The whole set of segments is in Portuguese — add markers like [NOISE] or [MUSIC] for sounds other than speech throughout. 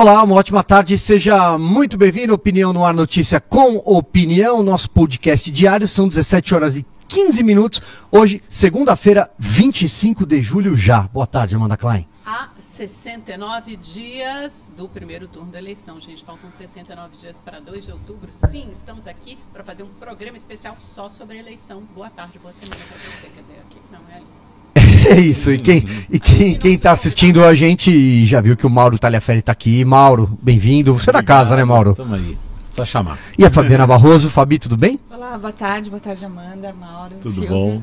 Olá, uma ótima tarde, seja muito bem-vindo. Opinião no Ar Notícia com Opinião, nosso podcast diário, são 17 horas e 15 minutos. Hoje, segunda-feira, 25 de julho já. Boa tarde, Amanda Klein. Há 69 dias do primeiro turno da eleição, gente. Faltam 69 dias para 2 de outubro. Sim, estamos aqui para fazer um programa especial só sobre a eleição. Boa tarde, boa semana para você. Cadê aqui? Não, é ali. [LAUGHS] É isso, e quem e quem, quem tá assistindo a gente já viu que o Mauro Talhaferri tá aqui. Mauro, bem-vindo. Você é da casa, né, Mauro? Tamo aí. Só chamar. E a Fabiana Barroso, Fabi, tudo bem? Olá, boa tarde, boa tarde, Amanda, Mauro, Tudo Silvia. bom?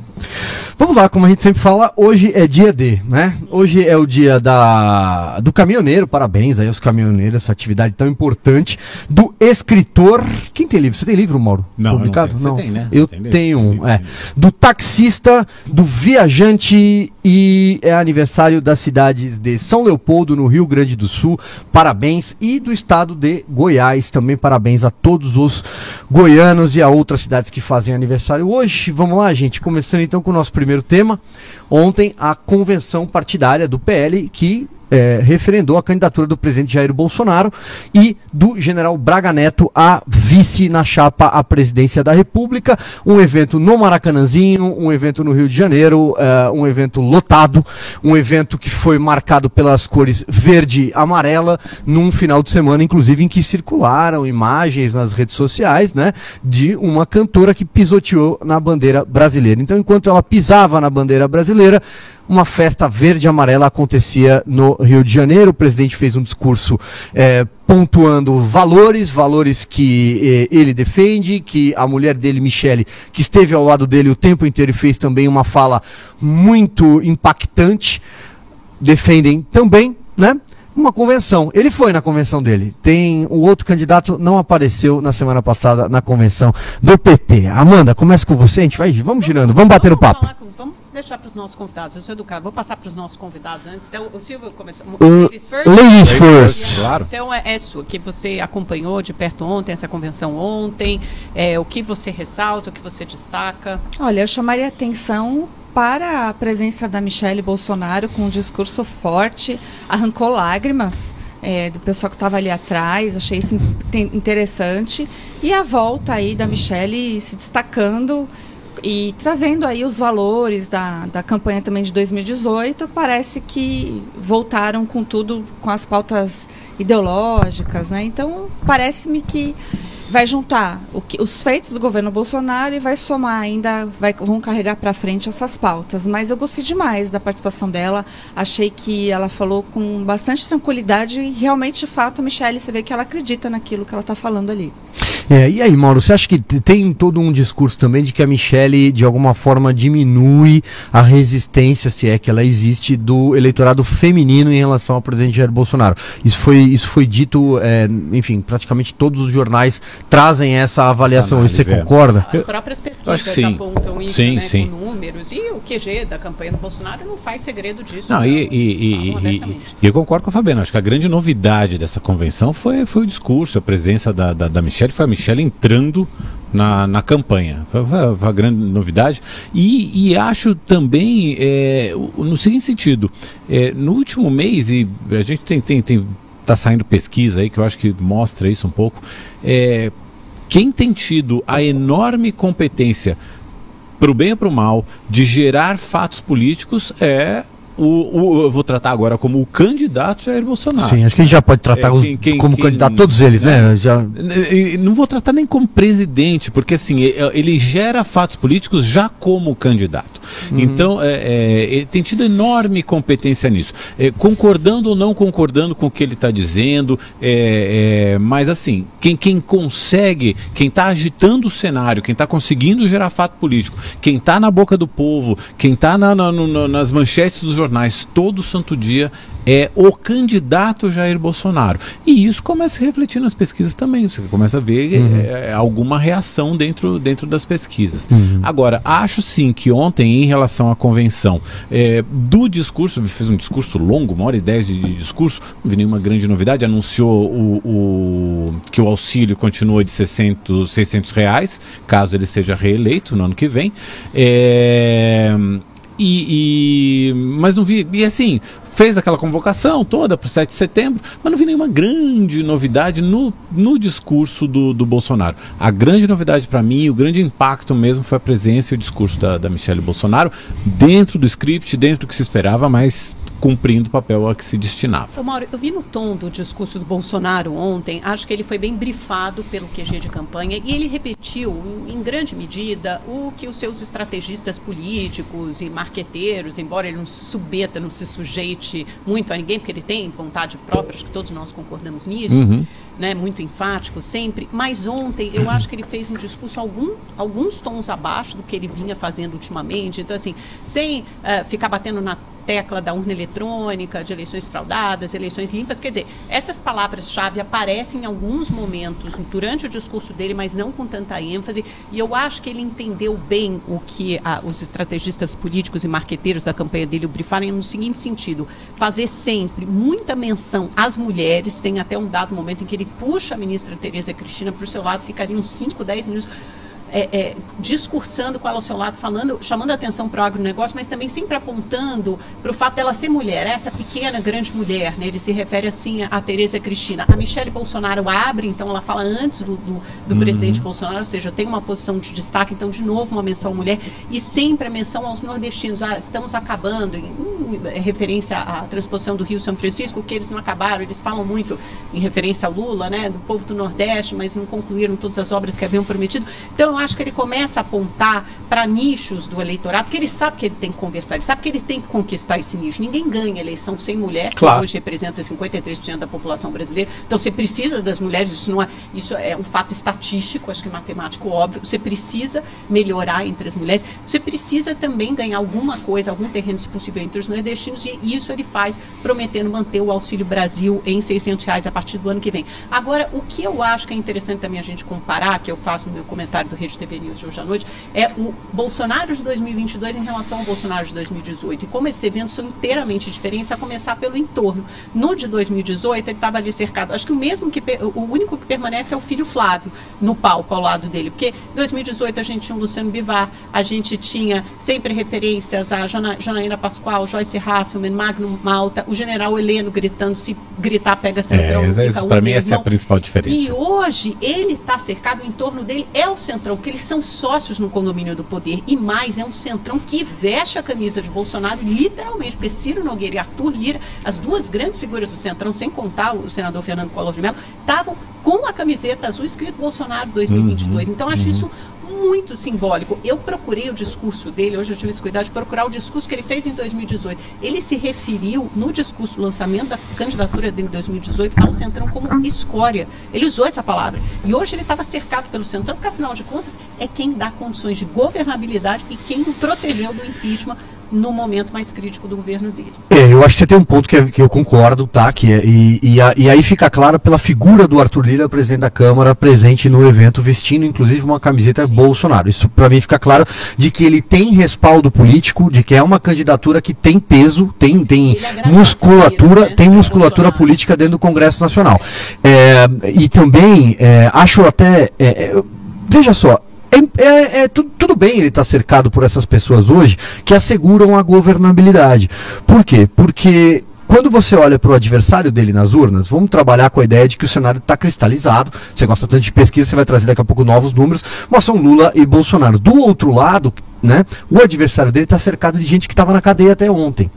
Vamos lá, como a gente sempre fala, hoje é dia D, né? Hoje é o dia da do caminhoneiro, parabéns aí aos caminhoneiros, essa atividade tão importante. Do escritor. Quem tem livro? Você tem livro, Mauro? Não, eu não Publicado? tenho. Você tem, né? Eu tem tenho um, livro, é. Do taxista, do viajante e é aniversário das cidades de São Leopoldo, no Rio Grande do Sul. Parabéns. E do estado de Goiás, também parabéns a todos os goianos e a outras cidades que fazem aniversário hoje. Vamos lá, gente. Começando então com o nosso primeiro tema. Ontem, a convenção partidária do PL que é, referendou a candidatura do presidente Jair Bolsonaro e do general Braga Neto a vice na chapa à presidência da República. Um evento no Maracanãzinho, um evento no Rio de Janeiro, é, um evento lotado, um evento que foi marcado pelas cores verde e amarela, num final de semana, inclusive, em que circularam imagens nas redes sociais, né, de uma cantora que pisoteou na bandeira brasileira. Então, enquanto ela pisava na bandeira brasileira, uma festa verde e amarela acontecia no Rio de Janeiro. O presidente fez um discurso eh, pontuando valores, valores que eh, ele defende, que a mulher dele, Michele, que esteve ao lado dele o tempo inteiro e fez também uma fala muito impactante, defendem também, né? Uma convenção. Ele foi na convenção dele. Tem o outro candidato não apareceu na semana passada na convenção do PT. Amanda, começa com você, a gente vai, vamos girando, vamos bater o papo. Deixar para os nossos convidados. Eu sou educado. Vou passar para os nossos convidados antes. Então, o Silvio começou. Uh, Ladies first? ladies first. Claro. Então, é, é sua, que você acompanhou de perto ontem, essa convenção ontem. É, o que você ressalta, o que você destaca. Olha, eu chamaria atenção para a presença da Michelle Bolsonaro com um discurso forte, arrancou lágrimas é, do pessoal que estava ali atrás, achei isso in- interessante. E a volta aí da Michelle se destacando e trazendo aí os valores da, da campanha também de 2018, parece que voltaram com tudo, com as pautas ideológicas, né? Então, parece-me que vai juntar que- os feitos do governo Bolsonaro e vai somar ainda, vai, vão carregar para frente essas pautas. Mas eu gostei demais da participação dela, achei que ela falou com bastante tranquilidade e realmente, de fato, a Michelle, você vê que ela acredita naquilo que ela está falando ali. É, e aí, Mauro, você acha que tem todo um discurso também de que a Michelle, de alguma forma, diminui a resistência, se é que ela existe, do eleitorado feminino em relação ao presidente Jair Bolsonaro? Isso foi, isso foi dito, é, enfim, praticamente todos os jornais trazem essa avaliação. Essa Você análise, é. concorda? As próprias pesquisas acho que sim. apontam isso Sim, né, sim. com números. E o QG da campanha do Bolsonaro não faz segredo disso. Não, né? e, e- e- e- e eu concordo com a Fabiana. Acho que a grande novidade dessa convenção foi, foi o discurso, a presença da, da, da Michelle. Foi a Michelle entrando na, na campanha. Foi, grande novidade. E, e acho também, é, o- no seguinte sentido, é, no último mês, e a gente tem, tem, tem tá saindo pesquisa aí que eu acho que mostra isso um pouco. É, quem tem tido a enorme competência pro bem ou pro mal, de gerar fatos políticos é o, o- eu vou tratar agora como o candidato Jair Bolsonaro. Sim, acho que a gente já pode tratar É, quem- quem- como quem- candidato todos eles, né? Já, E- e Não vou tratar nem como presidente, porque assim, e- ele gera fatos políticos já como candidato. Então, é, é, tem tido enorme competência nisso. É, concordando ou não concordando com o que ele está dizendo, é, é, mas assim, quem, quem consegue, quem está agitando o cenário, quem está conseguindo gerar fato político, quem está na boca do povo, quem está na- na- no- nas manchetes dos jornais todo santo dia é o candidato Jair Bolsonaro. E isso começa a se refletir nas pesquisas também. Você começa a ver é, alguma reação dentro, dentro das pesquisas. Agora, acho sim que ontem, em relação à convenção, é, do discurso, fez um discurso longo, uma hora e dez de, de discurso, não vi nenhuma grande novidade, anunciou o, o- que o auxílio continua de 600, 600 reais, caso ele seja reeleito no ano que vem. É, e, e- mas não vi. E assim, fez aquela convocação toda para o 7 de setembro, mas não vi nenhuma grande novidade no, no discurso do, do Bolsonaro. A grande novidade para mim, o grande impacto mesmo foi a presença e o discurso da, da Michelle Bolsonaro dentro do script, dentro do que se esperava, mas cumprindo o papel a que se destinava. Ô Mauro, eu vi no tom do discurso do Bolsonaro ontem, acho que ele foi bem brifado pelo QG de campanha e ele repetiu, em grande medida, o que os seus estrategistas políticos e marqueteiros, embora ele não se submeta, não se sujeite muito a ninguém, porque ele tem vontade própria, acho que todos nós concordamos nisso, uhum. né, muito enfático sempre, mas ontem eu acho que ele fez um discurso algum, alguns tons abaixo do que ele vinha fazendo ultimamente, então assim, sem uh, ficar batendo na tecla da urna eletrônica, de eleições fraudadas, eleições limpas. Quer dizer, essas palavras-chave aparecem em alguns momentos durante o discurso dele, mas não com tanta ênfase. E eu acho que ele entendeu bem o que ah, os estrategistas políticos e marqueteiros da campanha dele brifaram no seguinte sentido: fazer sempre muita menção às mulheres. Tem até um dado momento em que ele puxa a ministra Tereza Cristina para o seu lado, ficaria uns 5, 10 minutos é, é, discursando com ela ao seu lado, falando, chamando a atenção para o agronegócio, mas também sempre apontando para o fato dela ser mulher, essa pequena, grande mulher. Né? Ele se refere assim a, a Tereza Cristina. A Michelle Bolsonaro abre, então ela fala antes do, do, do uhum. presidente Bolsonaro, ou seja, tem uma posição de destaque, então, de novo, uma menção à mulher, e sempre a menção aos nordestinos. Ah, estamos acabando, em, em, referência à transposição do Rio São Francisco, que eles não acabaram, eles falam muito em referência ao Lula, né, do povo do Nordeste, mas não concluíram todas as obras que haviam prometido. Então, eu acho que ele começa a apontar para nichos do eleitorado, porque ele sabe que ele tem que conversar, ele sabe que ele tem que conquistar esse nicho. Ninguém ganha eleição sem mulher, claro. que hoje representa 53% da população brasileira. Então você precisa das mulheres, isso não é, isso é um fato estatístico, acho que matemático óbvio. Você precisa melhorar entre as mulheres. Você precisa também ganhar alguma coisa, algum terreno, se possível, entre os nordestinos, e isso ele faz prometendo manter o Auxílio Brasil em 600 reais a partir do ano que vem. Agora, o que eu acho que é interessante também a gente comparar, que eu faço no meu comentário do Rede TV News de hoje à noite, é o Bolsonaro de 2022 em relação ao Bolsonaro de 2018. E como esses eventos são inteiramente diferentes, a começar pelo entorno. No de 2018, ele estava ali cercado. Acho que o mesmo que o único que permanece é o filho Flávio no palco ao lado dele, porque em 2018 a gente tinha o Luciano Bivar, a gente tinha sempre referências a Jana, Janaína Pascoal, Joyce Hasselman, Magno Malta, o general Heleno gritando, se gritar pega centrão. É, para mim essa é a principal diferença. E hoje ele está cercado, em torno dele é o centrão porque eles são sócios no condomínio do poder. E mais, é um centrão que veste a camisa de Bolsonaro, literalmente, porque Ciro Nogueira e Arthur Lira, as duas grandes figuras do centrão, sem contar o senador Fernando Collor de Mello, estavam com a camiseta azul escrito Bolsonaro 2022. Uhum, então, acho uhum. isso muito simbólico. Eu procurei o discurso dele, hoje eu tive esse cuidado de procurar o discurso que ele fez em 2018. Ele se referiu, no discurso do lançamento da candidatura dele em 2018, ao Centrão como escória. Ele usou essa palavra. E hoje ele estava cercado pelo Centrão, porque afinal de contas é quem dá condições de governabilidade e quem o protegeu do impeachment no momento mais crítico do governo dele. É, eu acho que você tem um ponto que, é, que eu concordo, tá? Que é, e, e, a, e, aí fica claro pela figura do Arthur Lira, presidente da Câmara, presente no evento, vestindo inclusive uma camiseta Sim. Bolsonaro. Isso para mim fica claro de que ele tem respaldo político, de que é uma candidatura que tem peso, tem, tem musculatura, né? tem musculatura política dentro do Congresso Nacional. É, e também é, acho até. É, veja só, é, é, é tudo, tudo, bem ele estar tá cercado por essas pessoas hoje que asseguram a governabilidade. Por quê? Porque quando você olha para o adversário dele nas urnas, vamos trabalhar com a ideia de que o cenário está cristalizado. Você gosta tanto de pesquisa, você vai trazer daqui a pouco novos números, mas são Lula e Bolsonaro. Do outro lado, né? O adversário dele está cercado de gente que estava na cadeia até ontem.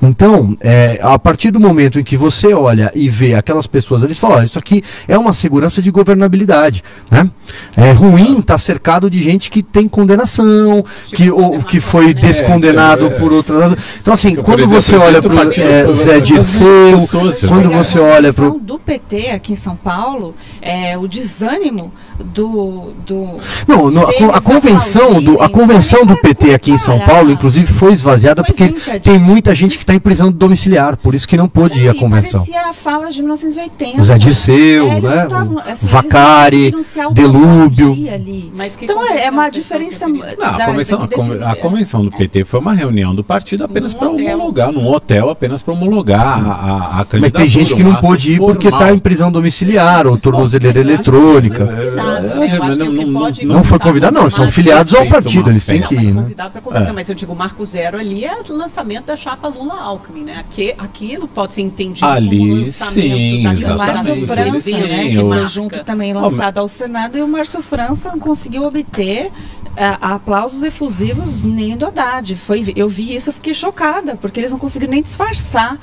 Então, é, a partir do momento em que você olha e vê aquelas pessoas, eles falam: isso aqui é uma segurança de governabilidade. Né? É ruim estar tá cercado de gente que tem condenação, que, ou, que foi descondenado é, por outras. Então, assim, quando você olha para o Zé Dirceu, quando você olha para do PT aqui em São Paulo, é, o desânimo do. do não, no, a, a, convenção do, a convenção do PT aqui em São Paulo, inclusive, foi esvaziada porque tem muita gente que está em prisão domiciliar, por isso que não pôde ir à convenção. Parecia a fala de 1980. Zé Dirceu, é, né? Tavam, assim, Vacari, Delúbio. então é, é uma diferença. Não, a, convenção, a, a, convenção do PT foi uma reunião do partido apenas para homologar, num hotel apenas para homologar a, a, a candidatura. Mas tem gente que não pôde ir porque está em prisão domiciliar ou tornozeleira eletrônica. É, não, não, não foi convidado, não. São filiados ao partido, eles têm que ali, né? convidado para conversar, É. mas eu digo, o marco zero ali é o lançamento da chapa Lula-Alckmin, né? Aqui, aquilo pode ser entendido Ali, como lançamento sim, da o exatamente. Márcio Sim, França, sim, né, que foi junto também lançado ao Senado, e o Márcio França não conseguiu obter é, aplausos efusivos nem do Haddad. Foi, eu vi isso, eu fiquei chocada, porque eles não conseguiram nem disfarçar.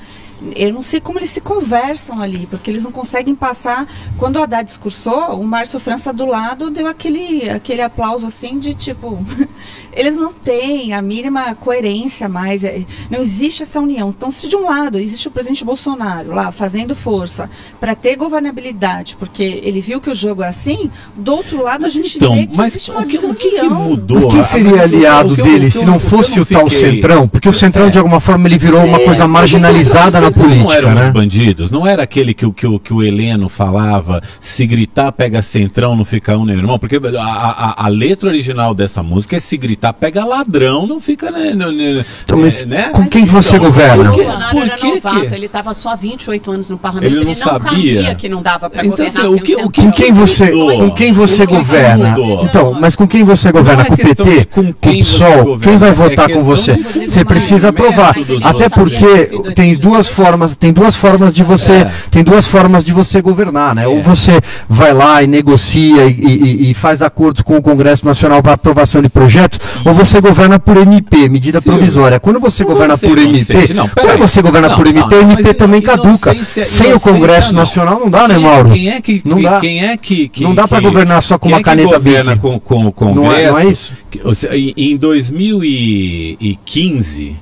Eu não sei como eles se conversam ali, porque eles não conseguem passar. Quando o Haddad discursou, o Márcio França do lado deu aquele, aquele aplauso assim de tipo. [LAUGHS] eles não têm a mínima coerência mais. é, Não existe essa união. Então, se de um lado existe o presidente Bolsonaro lá fazendo força para ter governabilidade, porque ele viu que o jogo é assim, do outro lado a gente Então, vê que mas existe o uma que, o que, que desunião. mudou? Mas quem seria mas o- aliado o eu- dele o se não o eu fosse o tal fiquei- Centrão? Porque o Centrão, É. de alguma forma, ele virou uma É, coisa mas o marginalizada na Não política, eram os né? bandidos, não era aquele que, o- que, o- que o Heleno falava, se gritar pega centrão, não fica um nem irmão, porque a, a, a letra original dessa música é se gritar pega ladrão, não fica né, né, né, Então, mas né? com quem você Então, governa? por? Bolsonaro Por era que novato, que- ele estava só há 28 anos no parlamento, Ele não sabia. que não dava para Então, governar assim, o que- o que- Com quem você, com quem você que governa? Então, mas com quem você governa? Não é com o PT? com quem o PSOL? Quem vai é votar com você? Você precisa métodos provar. dos Até porque tem duas formas, tem duas formas de você, É. tem duas formas de você governar, né? Ou você vai lá e negocia e, e- e faz acordos com o Congresso Nacional para aprovação de projetos, ou você governa por MP, medida Sim. provisória. Quando você Não governa por MP, não, quando você governa Não, por MP, não, MP também caduca. Sem o Congresso. Nacional não dá, né, Quem- Mauro? Quem é que, Não dá. Quem é que, que Não dá que- governar só com uma é caneta governa com, com o Congresso? Não é- não é isso? Em 2015,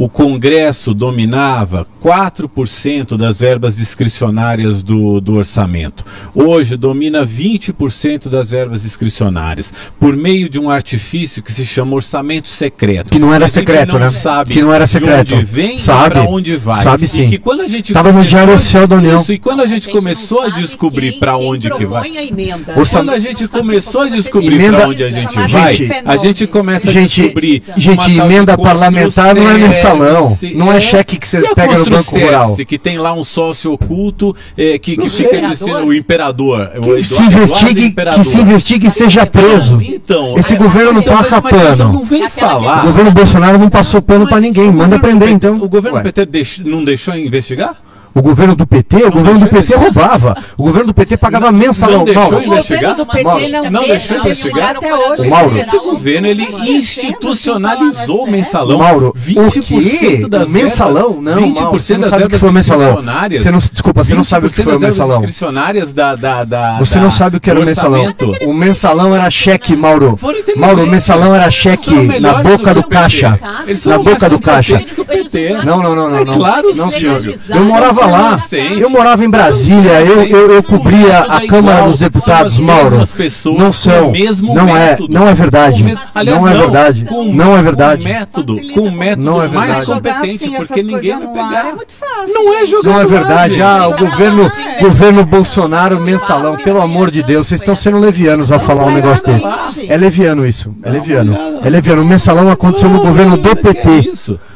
o Congresso dominava 4% das verbas discricionárias do, do orçamento. Hoje domina 20% das verbas discricionárias, por meio de um artifício que se chama orçamento secreto. Que não era A gente secreto, não né? Sabe Que não era secreto. De onde vem Sabe. para onde vai. Sabe E sim. que quando a gente Tava no Diário Oficial da União. Isso, e quando a gente não começou a descobrir para onde que vai. a emenda. Quando a gente começou a descobrir para onde a gente vai, Gente, a gente começa a Gente, descobrir. gente, emenda parlamentar não é mensalão. Construcerce, Não é cheque que você pega no Banco Rural. que tem lá um sócio oculto eh, que, que fica dizendo o imperador. o Que Eduardo- se investigue, Imperador. que se investigue e seja preso. Então, Esse é- governo não então, passa mas- mas pano. Não vem falar. O governo Bolsonaro não passou pano pra ninguém. O Manda prender, PT então. O governo. PT não deixou investigar? O governo do PT, o governo do PT roubava. O governo do PT pagava mensalão. não deixou Mauro, O investigar? governo do PT Mauro, não, não deixou investigar? até hoje. O Mauro. Esse governo ele institucionalizou o mensalão. Mauro, 20% o quê? das O mensalão? Não, 20% Mauro, você não sabe o que foi o mensalão. Você não, desculpa, você não sabe o que 20% foi o mensalão. discricionárias da, da, da, Você não sabe o que era o mensalão. O mensalão era cheque, Mauro. Mauro, o mensalão era cheque na boca do caixa. Na boca do caixa. Não, não, não, não. É não. claro, não, senhor. Eu morava lá. Inocente. Eu morava em Brasília. Eu, eu, eu cobria a Câmara dos Deputados, Mauro. Não são. o mesmo Não é. Não é verdade. Não é verdade. Com, Não é verdade. Com método, com o método Não é mais competente, assim, porque ninguém vai pegar. É muito fácil. Não é jogar Não é lá, verdade. Ah, o governo, governo Bolsonaro mensalão. Pelo amor de Deus, vocês estão sendo levianos ao falar um negócio desse. É leviano isso. É leviano. É leviano. O mensalão aconteceu no governo do é PT.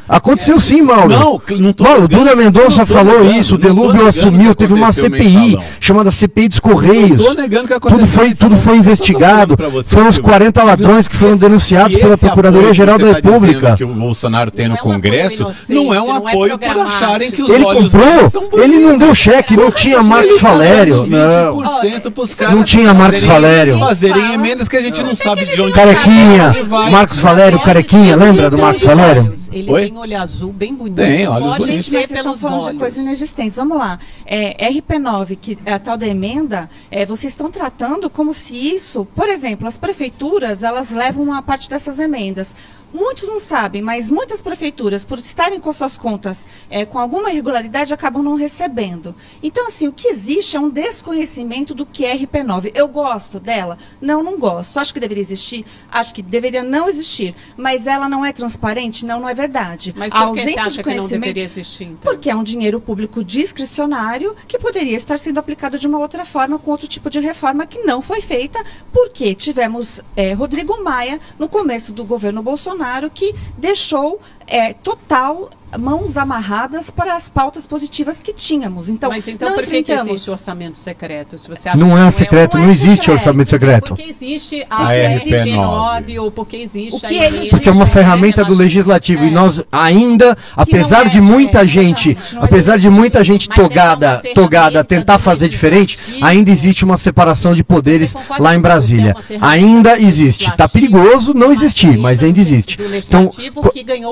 Aconteceu sim, Mauro. Não, não tô Mauro, Duda Mendonça não falou isso, o Delúbio assumiu, teve uma CPI chamada CPI dos Correios. Não tô negando que aconteceu Tudo foi, tudo foi investigado. você, Foram os Silvio. 40 ladrões que foram denunciados pela Procuradoria-Geral da tá República. dizendo que o Bolsonaro tem no Não é um apoio Congresso inocente, não é um não é apoio por acharem que os Ele olhos comprou, ele não deu cheque, não tinha Marcos tá Valério. Não. 20% pros caras Não tinha Marcos fazerem- Valério. Fazerem emendas que a gente não sabe de onde Carequinha, vai. Marcos Valério, carequinha, lembra do Marcos Valério? Ele Oi? tem olho azul bem bonito. Tem, olhos Pode bonitos. Gente, mas vocês estão falando de olhos. coisas inexistentes. Vamos lá. É, RP9, que é a tal da emenda, é, vocês estão tratando como se isso, por exemplo, as prefeituras, elas levam uma parte dessas emendas. Muitos não sabem, mas muitas prefeituras, por estarem com suas contas é, com alguma irregularidade, acabam não recebendo. Então, assim, o que existe é um desconhecimento do que é RP9. Eu gosto dela? Não, não gosto. Acho que deveria existir? Acho que deveria não existir. Mas ela não é transparente? Não, não é verdade. Mas a por que você ausência acha de que não conhecimento. deveria existir, então? Porque é um dinheiro público discricionário que poderia estar sendo aplicado de uma outra forma, com outro tipo de reforma que não foi feita, porque tivemos eh, Rodrigo Maia no começo do governo Bolsonaro que deixou eh, total mãos amarradas para as pautas positivas que tínhamos. Então, Mas então não por que, que enfrentamos. existe orçamento secreto? Se você acha Não que é secreto, não é existe secreto. orçamento secreto. Porque existe A a, RP9, RP9 ou porque existe O que a emenda Porque é uma do ferramenta do RP9. legislativo e nós ainda, apesar é, de muita é, gente, não é apesar de muita gente é togada, togada do tentar fazer diferente, ainda existe uma separação de poderes lá em que é Brasília. Ainda do existe. Tá legislativo, perigoso não existir, mas do- ainda existe. do Então, que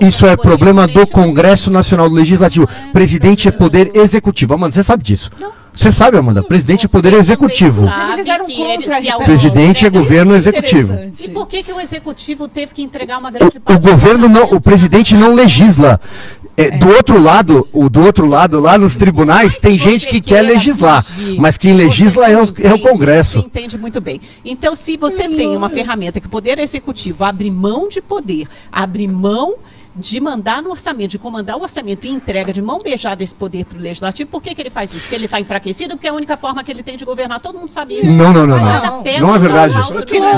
isso é problema do legislativo. Congresso Nacional do Legislativo. Presidente é poder executivo. Amanda, você sabe disso? Você sabe, Amanda? Presidente é poder executivo. também Eles eram sabe que contra ele a se RP9. auto- Presidente é Isso governo é executivo. E por que, que o executivo teve que entregar uma O, grande o parte do governo não, o presidente não legisla. É, Do outro lado, o do outro lado, lá nos tribunais, tem gente que quer legislar, mas quem legisla é o, é o Congresso. Você entende muito bem. Então, se você tem uma ferramenta que o Poder Executivo abre mão de poder, abre mão de mandar no orçamento, de comandar o orçamento e entrega de mão beijada esse poder para o Legislativo, por que, que ele faz isso? Porque ele está enfraquecido, porque é a única forma que ele tem de governar. Todo mundo sabe isso. Não, não, não, não. pega Não é verdade.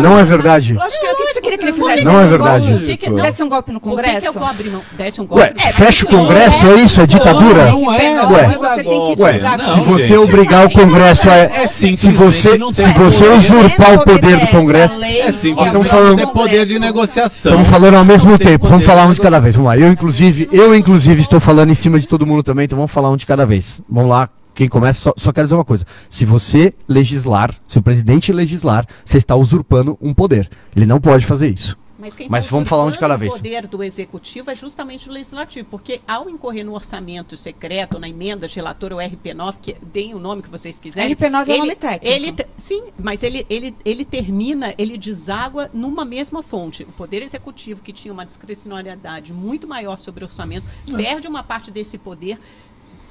Não é verdade. O que você queria que ele fizesse? Não é um verdade. Desse um golpe no Por que que eu Congresso? abrir mão? Desse um golpe. Ué, fecha o Congresso, é isso? É ditadura? Não é, Ué. não é Você tem que golpe. tirar- Se Não, você gente. obrigar o Congresso a. É Se você, não tem se você usurpar o poder do Congresso. É simplesmente Estamos não falando- ter poder de negociação. Estamos falando ao mesmo Não tem tempo. Vamos falar um de cada vez. Vamos lá. Eu, inclusive, eu, inclusive, estou falando em cima de todo mundo também, então vamos falar um de cada vez. Vamos lá. Quem começa, só, só quero dizer uma coisa. Se você legislar, se o presidente legislar, você está usurpando um poder. Ele não pode fazer isso. Mas, quem Mas tá vamos falar um de cada vez. O poder do executivo é justamente o legislativo, porque ao incorrer no orçamento secreto, na emenda de relator ou RP9, que deem o nome que vocês quiserem. RP9 é o ele- nome técnico. Ele, sim, mas ele, ele, ele termina, ele deságua numa mesma fonte. O poder executivo, que tinha uma discricionariedade muito maior sobre o orçamento, perde uma parte desse poder.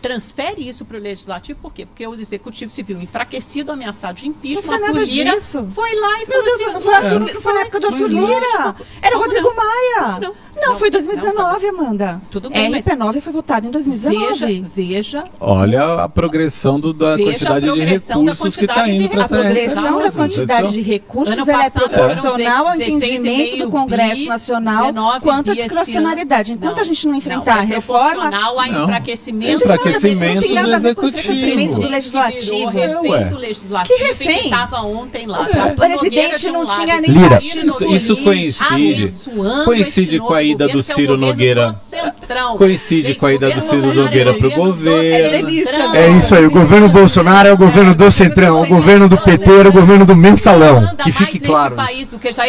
Transfere isso para o legislativo, por quê? Porque o executivo viu enfraquecido, ameaçado de impeachment. Não foi nada Lira disso. Foi lá e Meu Deus, assim, não foi, Arthur, não foi na época do Arthur. Lira. Era Rodrigo não? Maia. Não, Não, não. foi 2019, Amanda. Tudo bem, mas- RP9 foi votado em 2019. Veja, veja Olha a progressão do- da Veja a quantidade de progressão da recursos que está indo de para A essa progressão da quantidade de recursos é proporcional ao entendimento 16,5 do Congresso Nacional 19 quanto à discrecionalidade. Enquanto a gente não enfrentar não, a é reforma, proporcional ao enfraquecimento, Com do executivo. legislativo. Que virou refém Ué. do legislativo Que refém? que estava ontem lá. O Arthur presidente não tinha nem Lira. Isso- isso coincide- coincide esse com a ida do é o Ciro Nogueira. Coincide Gente, com a ida do governo Ciro Nogueira é pro governo. É isso aí, o governo Bolsonaro é o governo do Centrão, o governo do PT era o governo do mensalão. Que fique claro.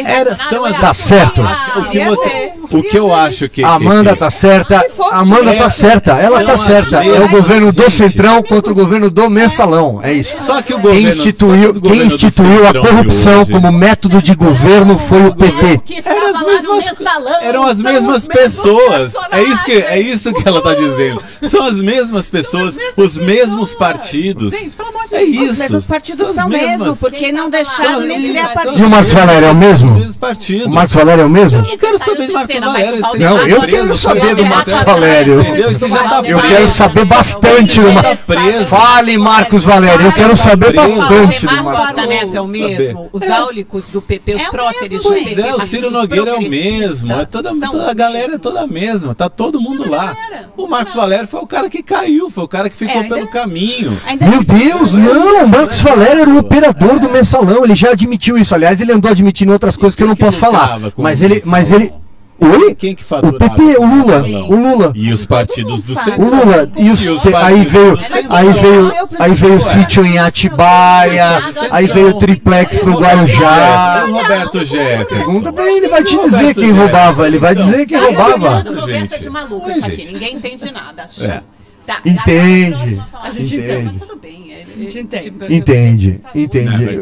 Era- são é as- Tá certo. Bolsonaro. O que você, o que eu acho que A Amanda tá certa, Amanda tá certa, ela tá certa. É o governo do Gente. Centrão contra o governo do mensalão. É isso. Só que o Quem governo- instituiu, só que o quem do instituiu a corrupção hoje- como método de governo foi o PT. Eram as mesmas, mensalão, eram as mesmas pessoas. É isso que é isso que ela tá dizendo. São as mesmas pessoas, os mesmos partidos. Gente, pelo amor de É isso. Os mesmos partidos são mesmo, porque não deixaram nem criar partido. E o Marcos Valério é o mesmo? O Marcos Valério é o mesmo? Eu não quero saber de de Marcos Valério. esse Não, tá eu quero saber do tá Marcos preso. Valério. Tá Eu quero saber bastante do Marcos. preso. Fale, Marcos Valério. Eu quero saber preso. bastante do Marco Marcos. Orçamento é o mesmo, os áulicos do PP, os É o próceres do Pois PP, é, o Ciro Nogueira é o mesmo. É toda, a galera é toda a mesma. Tá todo mundo lá. O Marcos Valério foi o cara que caiu, foi o cara que ficou É, pelo caminho. Meu Deus, não! O Marcos Valério era o operador do mensalão. Ele já admitiu isso. Aliás, ele andou admitindo outras coisas que eu não posso falar. Mas ele. Mas ele. Oi? Quem que O faturava? PT, o Lula. O Lula. E os partidos do mundo O centro. Lula. E os, E os aí veio. Aí veio. Aí veio o sítio em Atibaia. Aí veio o triplex no Guarujá. O Roberto Jefferson. Pergunta pra ele, vai te dizer quem roubava. Ele vai dizer quem roubava. Conversa gente. de maluco isso aqui, gente. ninguém entende nada. É. Tá, Entende. A gente entende. Mas tudo bem. É- A gente entende. tipo, Entende, entende.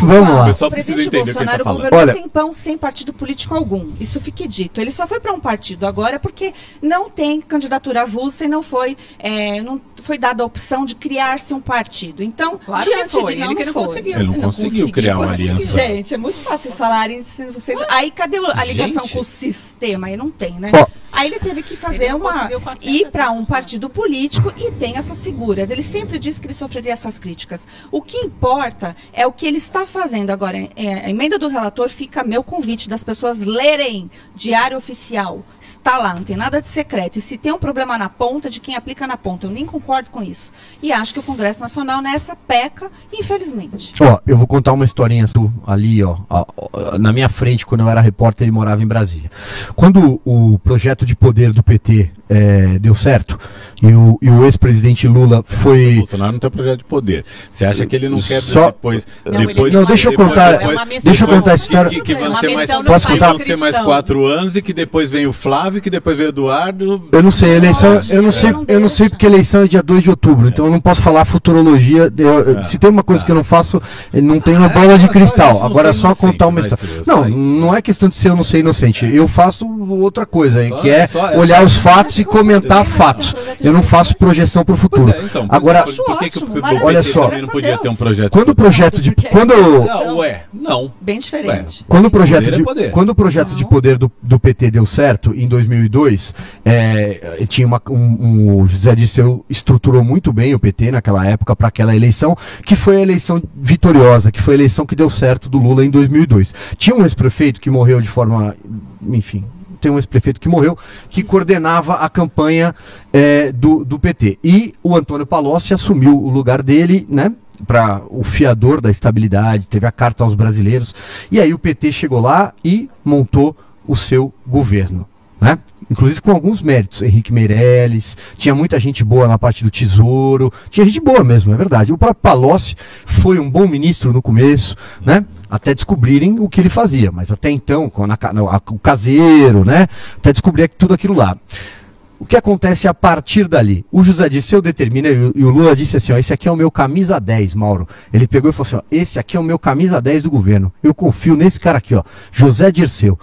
Vamos O lá. pessoal O presidente Bolsonaro tá governou Olha- um tempão sem partido político algum. Isso fique dito. Ele só foi para um partido agora porque não tem candidatura avulsa e não foi, é, não foi dada a opção de criar-se um partido. Então, Claro que diante foi, de não, ele que não não foi. conseguiu. Ele não conseguiu criar uma aliança. Gente, é muito fácil falarem. se vocês... Aí cadê a ligação Gente. com o sistema? Aí não tem, né? Ó, Aí ele teve que fazer não uma. conseguiu 400 ir para um partido político e tem essas figuras. Ele sempre disse que ele sofreria essas críticas. O que importa é o que ele está fazendo agora. É, a emenda do relator fica meu convite das pessoas lerem Diário Oficial. Está lá, não tem nada de secreto. E se tem um problema na ponta, de quem aplica na ponta. Eu nem concordo com isso. E acho que o Congresso Nacional nessa peca, infelizmente. Ó, eu vou contar uma historinha do- ali, ó, ó, ó, na minha frente, quando eu era repórter e morava em Brasília. Quando o projeto de poder do PT eh, deu certo e o, o ex-presidente Lula O foi. Bolsonaro não tem projeto de poder. Você acha que ele não quer Só- depois. Não, depois Não, deixa eu depois- contar- depois- é missão deixa eu contar essa história. Que, que vão ser mais, Posso contar? vão ser mais quatro anos e que depois vem o Flávio, que depois vem o Eduardo. Eu não sei, eleição, Pode, eu não sei, não eu não sei porque eleição é dia 2 de outubro, então eu não posso falar futurologia. eu- eu- É. Se tem uma coisa que eu não faço, não tem uma Ah, bola é de só- cristal. Agora é só contar uma história. Não, não é questão de ser ou não ser inocente. Eu faço outra coisa, hein, Só- que é só- é olhar só- os fatos e comentar fatos. projeto Eu não faço projeção para o futuro. É, então, Agora, é, por, por que, que o, o ótimo, Olha PT só. também não podia ter um projeto quando o de projeto de quando Não, ué, não. Bem diferente. Quando o projeto, Poder é de, poder. quando o projeto de Não. poder do, do PT deu certo, em 2002, é, tinha uma, um, um- o José Dirceu estruturou muito bem o PT naquela época para aquela eleição, que foi a eleição vitoriosa, que foi a eleição que deu certo do Lula em 2002. Tinha um ex-prefeito que morreu de forma, enfim, tem um ex-prefeito que morreu, que coordenava a campanha é, do, do PT. E o Antônio Palocci assumiu o lugar dele, né? Para o fiador da estabilidade, teve a carta aos brasileiros. E aí o PT chegou lá e montou o seu governo. Né? Inclusive com alguns méritos. Henrique Meirelles, tinha muita gente boa na parte do Tesouro, tinha gente boa mesmo, é verdade. O próprio Palocci foi um bom ministro no começo, né? Até descobrirem o que ele fazia, mas até então, com a, a- o caseiro, né? Até descobrir tudo aquilo lá. O que acontece a partir dali? O José Dirceu determina, e o Lula disse assim: ó, esse aqui é o meu camisa 10, Mauro. Ele pegou e falou assim: ó, esse aqui é o meu camisa 10 do governo. Eu confio nesse cara aqui, ó, José Dirceu.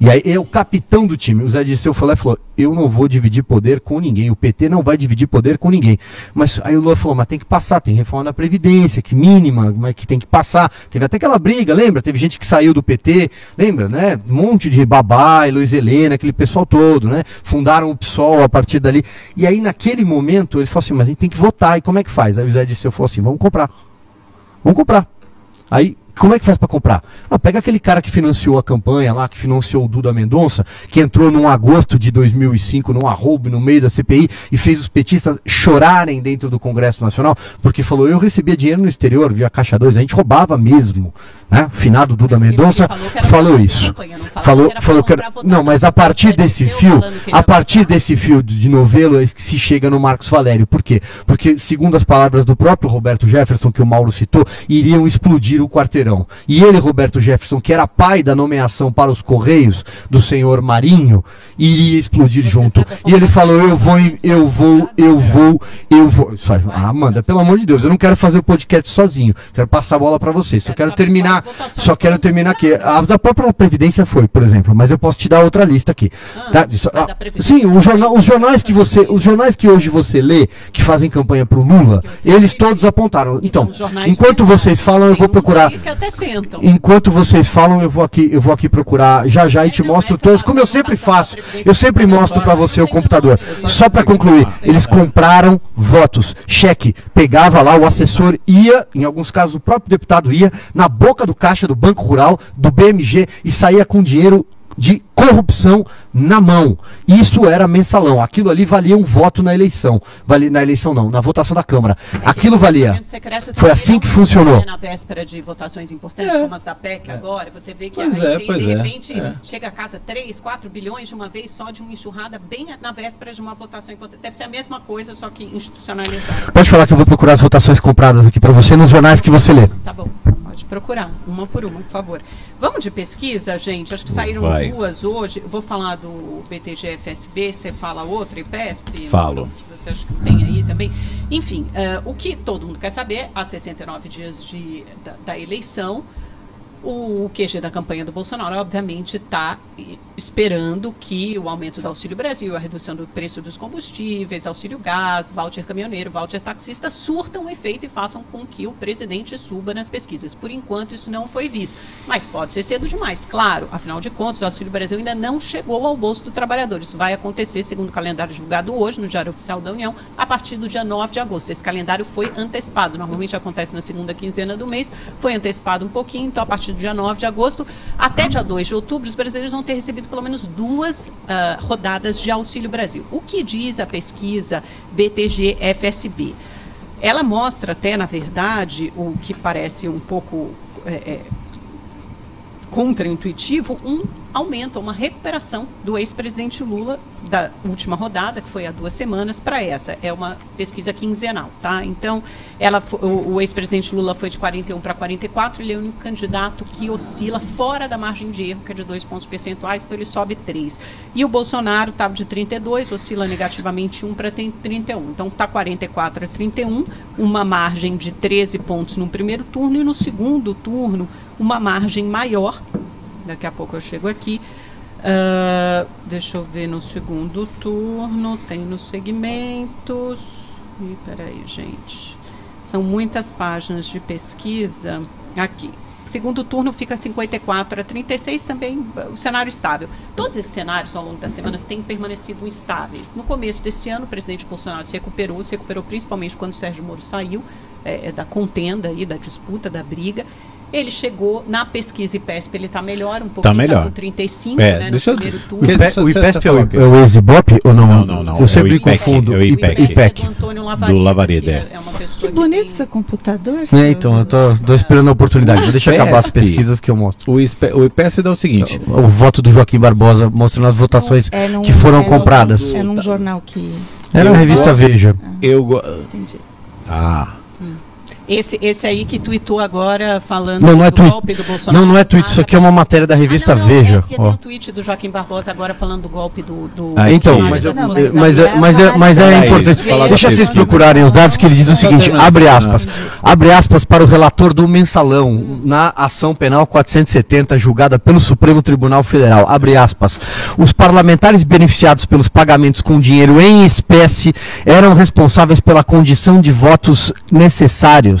E aí é o capitão do time. O José Dirceu falou, falou: eu não vou dividir poder com ninguém. O PT não vai dividir poder com ninguém. Mas aí o Lula falou: mas tem que passar, tem reforma da Previdência, que mínima, mas que tem que passar. Teve até aquela briga, lembra? Teve gente que saiu do PT, lembra, né? Um monte de babá, Luiz Helena, aquele pessoal todo, né? Fundaram o PSOL a partir dali. E aí, naquele momento, eles falaram assim: mas a gente tem que votar. E como é que faz? Aí o José Dirceu falou assim: vamos comprar. Vamos comprar. Aí, como é que faz para comprar? Ah, pega aquele cara que financiou a campanha lá, que financiou o Duda Mendonça, que entrou num agosto de 2005 num arrobo no meio da CPI e fez os petistas chorarem dentro do Congresso Nacional, porque falou: eu recebia dinheiro no exterior via Caixa 2, a gente roubava mesmo. Né? O finado Duda Mendonça falou que era falou pra isso. campanha, não falou Falou, que era falou que era, não, mas a partir desse fio, que a partir desse fio de novelo é que se chega no Marcos Valério. Por quê? Porque, segundo as palavras do próprio Roberto Jefferson, que o Mauro citou, iriam explodir o quarteirão. E ele, Roberto Jefferson, que era pai da nomeação para os Correios do senhor Marinho, iria explodir junto. E ele falou: Eu vou, dos eu vou, eu vou, eu vou. Ah, Amanda, pelo amor de Deus, eu não quero fazer o podcast sozinho. Quero passar a bola para vocês. Só Quero terminar. Só quero terminar aqui. A da própria Previdência foi, por exemplo, mas eu posso te dar outra lista aqui. Ah, tá? Ah, sim, o jornal- os jornais que você, os jornais que hoje você lê, que fazem campanha pro Lula, Que você eles todos apontaram. Então, jornais enquanto vocês falam, eu vou procurar. Até tentam. Enquanto vocês falam, eu vou aqui, eu vou aqui procurar já já e te É, mostro é como eu sempre votação faço. Eu sempre mostro para você o computador. Só para concluir, eles compraram votos, cheque, pegava lá o assessor ia, em alguns casos o próprio deputado ia na boca do caixa do Banco Rural, do BMG e saía com dinheiro de corrupção na mão. Isso era mensalão. Aquilo ali valia um voto na eleição. Vale, na eleição não, na votação da Câmara. Aquilo valia. Foi assim que funcionou. é Na véspera de votações importantes, É. como as da PEC agora, você vê que Pois aí é, tem, pois de é, repente é. chega a casa 3, 4 bilhões de uma vez só de uma enxurrada bem na véspera de uma votação importante. Deve ser a mesma coisa, só que institucionalizada. Pode falar que eu vou procurar as votações compradas aqui para você nos jornais que você lê. Tá bom, pode procurar, uma por uma, por favor. Vamos de pesquisa, gente? Acho que saíram Vai. duas hoje. Eu Vou falar do BTG-FSB, você fala outra, IPESP? Falo. Você acha que tem aí também? Enfim, eh, o que todo mundo quer saber, há 69 dias de, da, da eleição, O QG da campanha do Bolsonaro, obviamente, está esperando que o aumento do Auxílio Brasil, a redução do preço dos combustíveis, auxílio gás, voucher caminhoneiro, voucher taxista, surtam efeito e façam com que o presidente suba nas pesquisas. Por enquanto, isso não foi visto. Mas pode ser cedo demais, claro. Afinal de contas, o Auxílio Brasil ainda não chegou ao bolso do trabalhador. Isso vai acontecer, segundo o calendário divulgado hoje, no Diário Oficial da União, a partir do dia 9 de agosto. Esse calendário foi antecipado. Normalmente acontece na segunda quinzena do mês, foi antecipado um pouquinho, então a partir partir do dia 9 de agosto até dia 2 de outubro, os brasileiros vão ter recebido pelo menos duas uh, rodadas de Auxílio Brasil. O que diz a pesquisa BTG-FSB? Ela mostra até, na verdade, o que parece um pouco é, é, contraintuitivo, um aumento, uma recuperação do ex-presidente Lula da última rodada, que foi há duas semanas, para essa. É uma pesquisa quinzenal, tá? Então, ela, o, o ex-presidente Lula foi de 41 para 44, ele é o único candidato que oscila fora da margem de erro, que é de dois pontos percentuais, então ele sobe 3. E o Bolsonaro estava de 32, oscila negativamente 1 para 31. Então, está 44 a 31, uma margem de 13 pontos no primeiro turno, e no segundo turno, uma margem maior. Daqui a pouco eu chego aqui. Uh, deixa eu ver no segundo turno, tem nos segmentos. E peraí, gente. São muitas páginas de pesquisa aqui. Segundo turno fica 54 a 36, também o cenário estável. Todos esses cenários ao longo das semanas têm permanecido estáveis. No começo desse ano, o presidente Bolsonaro se recuperou, se recuperou principalmente quando Sérgio Moro saiu é, da contenda, aí, da disputa, da briga. Ele chegou na pesquisa IPESP, ele está melhor, um pouco tá melhor. Tá 35, é, né, deixa no primeiro turno. O, IPESP, o IPESP é o, é o Exibop ou não? Não, não, não. Eu sempre é IPEC, confundo. É o IPEC. IPEC. Do Lavareda, é. uma Que bonito esse computador. É, então, eu tô, tô esperando a oportunidade. Vou deixar acabar as pesquisas que eu mostro. O, ISP, o IPESP dá o seguinte. O, o, voto do Joaquim Barbosa mostrando as votações é num, que foram é compradas. É num jornal que... Era a revista Veja. Eu... Entendi. Ah... Esse, esse aí que tweetou agora falando não, não é do tweet. golpe do Bolsonaro. Não, não é tweet, isso aqui é uma matéria da revista ah, não, não, Veja. É, tem um tweet do Joaquim Barbosa agora falando do golpe do. do ah, então, mas, eu, mas, mas, é, mas, é, mas é importante. Deixa vocês procurarem os dados que ele diz o seguinte: abre aspas. Abre aspas para o relator do mensalão na ação penal 470, julgada pelo Supremo Tribunal Federal. Abre aspas. Os parlamentares beneficiados pelos pagamentos com dinheiro em espécie eram responsáveis pela condição de votos necessários.